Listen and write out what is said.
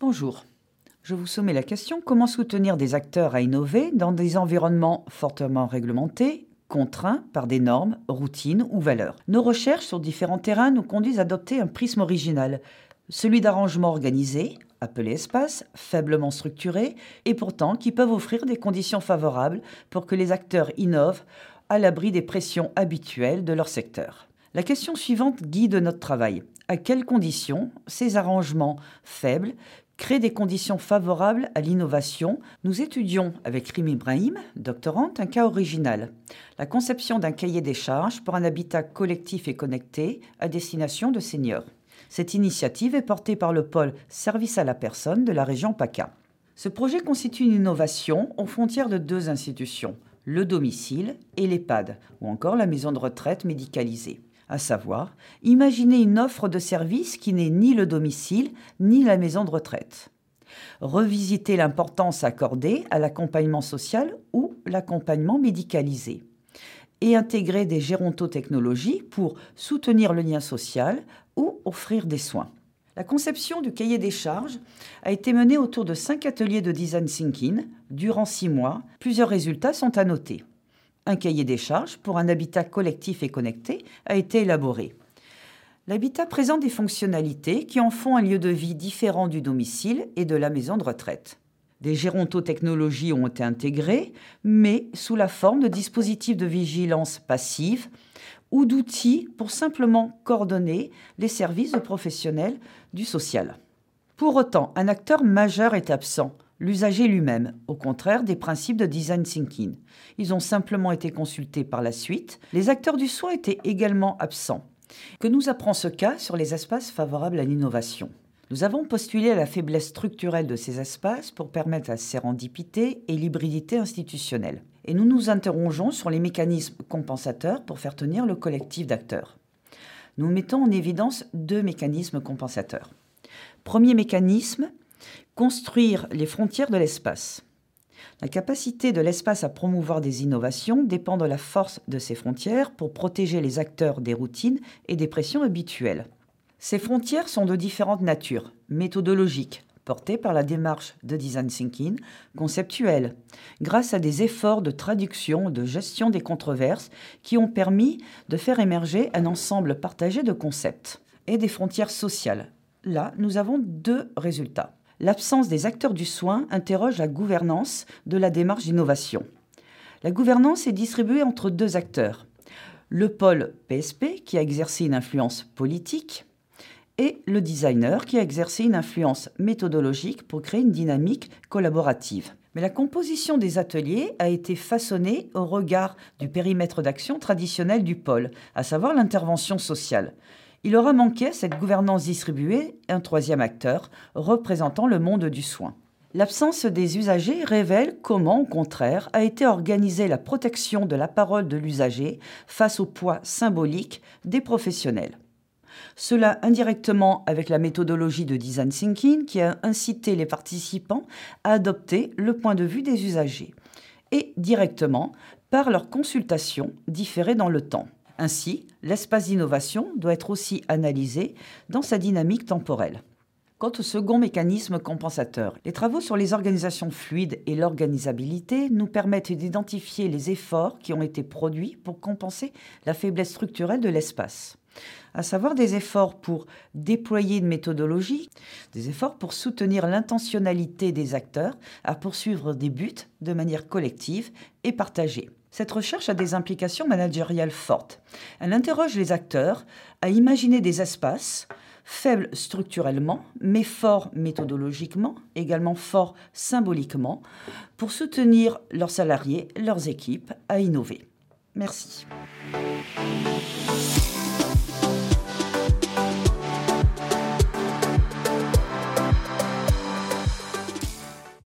Bonjour. Je vous soumets la question comment soutenir des acteurs à innover dans des environnements fortement réglementés, contraints par des normes, routines ou valeurs? Nos recherches sur différents terrains nous conduisent à adopter un prisme original, celui d'arrangements organisés, appelés espaces, faiblement structurés, et pourtant qui peuvent offrir des conditions favorables pour que les acteurs innovent à l'abri des pressions habituelles de leur secteur. La question suivante guide notre travail. À quelles conditions ces arrangements faibles créer des conditions favorables à l'innovation, nous étudions avec Rim Ibrahim, doctorante, un cas original, la conception d'un cahier des charges pour un habitat collectif et connecté à destination de seniors. Cette initiative est portée par le pôle Service à la personne de la région PACA. Ce projet constitue une innovation aux frontières de deux institutions, le domicile et l'EHPAD, ou encore la maison de retraite médicalisée à savoir imaginer une offre de service qui n'est ni le domicile ni la maison de retraite. Revisiter l'importance accordée à l'accompagnement social ou l'accompagnement médicalisé. Et intégrer des gérontotechnologies pour soutenir le lien social ou offrir des soins. La conception du cahier des charges a été menée autour de cinq ateliers de design thinking durant six mois. Plusieurs résultats sont à noter un cahier des charges pour un habitat collectif et connecté a été élaboré. L'habitat présente des fonctionnalités qui en font un lieu de vie différent du domicile et de la maison de retraite. Des gérontotechnologies ont été intégrées, mais sous la forme de dispositifs de vigilance passive ou d'outils pour simplement coordonner les services de professionnels du social. Pour autant, un acteur majeur est absent, l'usager lui-même, au contraire des principes de design thinking. Ils ont simplement été consultés par la suite. Les acteurs du soin étaient également absents. Que nous apprend ce cas sur les espaces favorables à l'innovation? Nous avons postulé à la faiblesse structurelle de ces espaces pour permettre la sérendipité et l'hybridité institutionnelle. Et nous nous interrogeons sur les mécanismes compensateurs pour faire tenir le collectif d'acteurs. Nous mettons en évidence deux mécanismes compensateurs. Premier mécanisme, construire les frontières de l'espace. La capacité de l'espace à promouvoir des innovations dépend de la force de ses frontières pour protéger les acteurs des routines et des pressions habituelles. Ces frontières sont de différentes natures, méthodologiques, portées par la démarche de design thinking, conceptuelle, grâce à des efforts de traduction, de gestion des controverses qui ont permis de faire émerger un ensemble partagé de concepts, et des frontières sociales. Là, nous avons deux résultats l'absence des acteurs du soin interroge la gouvernance de la démarche d'innovation. La gouvernance est distribuée entre deux acteurs. Le pôle PSP, qui a exercé une influence politique, et le designer, qui a exercé une influence méthodologique pour créer une dynamique collaborative. Mais la composition des ateliers a été façonnée au regard du périmètre d'action traditionnel du pôle, à savoir l'intervention sociale il aura manqué cette gouvernance distribuée un troisième acteur représentant le monde du soin. L'absence des usagers révèle comment, au contraire, a été organisée la protection de la parole de l'usager face au poids symbolique des professionnels. Cela indirectement avec la méthodologie de design thinking qui a incité les participants à adopter le point de vue des usagers, et directement par leur consultation différée dans le temps. Ainsi, l'espace d'innovation doit être aussi analysé dans sa dynamique temporelle. Quant au second mécanisme compensateur, les travaux sur les organisations fluides et l'organisabilité nous permettent d'identifier les efforts qui ont été produits pour compenser la faiblesse structurelle de l'espace à savoir des efforts pour déployer une méthodologie, des efforts pour soutenir l'intentionnalité des acteurs à poursuivre des buts de manière collective et partagée. Cette recherche a des implications managériales fortes. Elle interroge les acteurs à imaginer des espaces faibles structurellement, mais forts méthodologiquement, également forts symboliquement, pour soutenir leurs salariés, leurs équipes à innover. Merci.